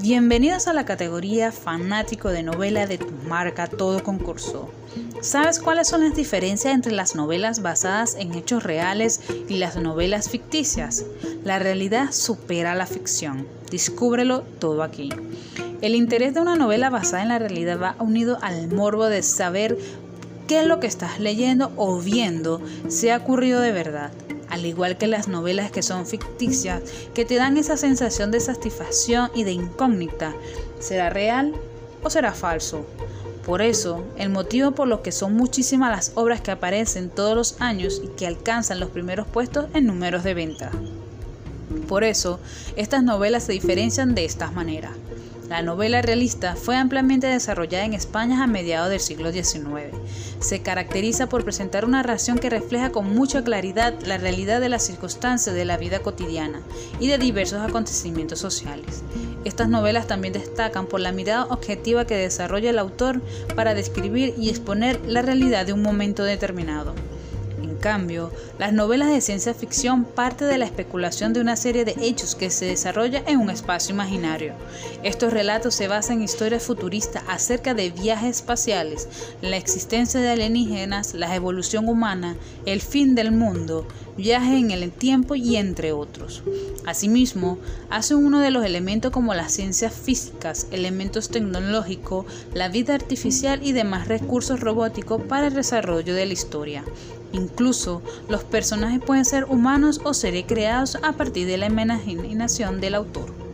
Bienvenidos a la categoría fanático de novela de tu marca Todo Concurso. ¿Sabes cuáles son las diferencias entre las novelas basadas en hechos reales y las novelas ficticias? La realidad supera la ficción. Descúbrelo todo aquí. El interés de una novela basada en la realidad va unido al morbo de saber qué es lo que estás leyendo o viendo se ha ocurrido de verdad al igual que las novelas que son ficticias, que te dan esa sensación de satisfacción y de incógnita. ¿Será real o será falso? Por eso, el motivo por lo que son muchísimas las obras que aparecen todos los años y que alcanzan los primeros puestos en números de venta. Por eso, estas novelas se diferencian de esta manera. La novela realista fue ampliamente desarrollada en España a mediados del siglo XIX. Se caracteriza por presentar una narración que refleja con mucha claridad la realidad de las circunstancias de la vida cotidiana y de diversos acontecimientos sociales. Estas novelas también destacan por la mirada objetiva que desarrolla el autor para describir y exponer la realidad de un momento determinado cambio, las novelas de ciencia ficción parte de la especulación de una serie de hechos que se desarrolla en un espacio imaginario. Estos relatos se basan en historias futuristas acerca de viajes espaciales, la existencia de alienígenas, la evolución humana, el fin del mundo, viajes en el tiempo y entre otros. Asimismo, hace uno de los elementos como las ciencias físicas, elementos tecnológicos, la vida artificial y demás recursos robóticos para el desarrollo de la historia. Incluso los personajes pueden ser humanos o seres creados a partir de la imaginación del autor.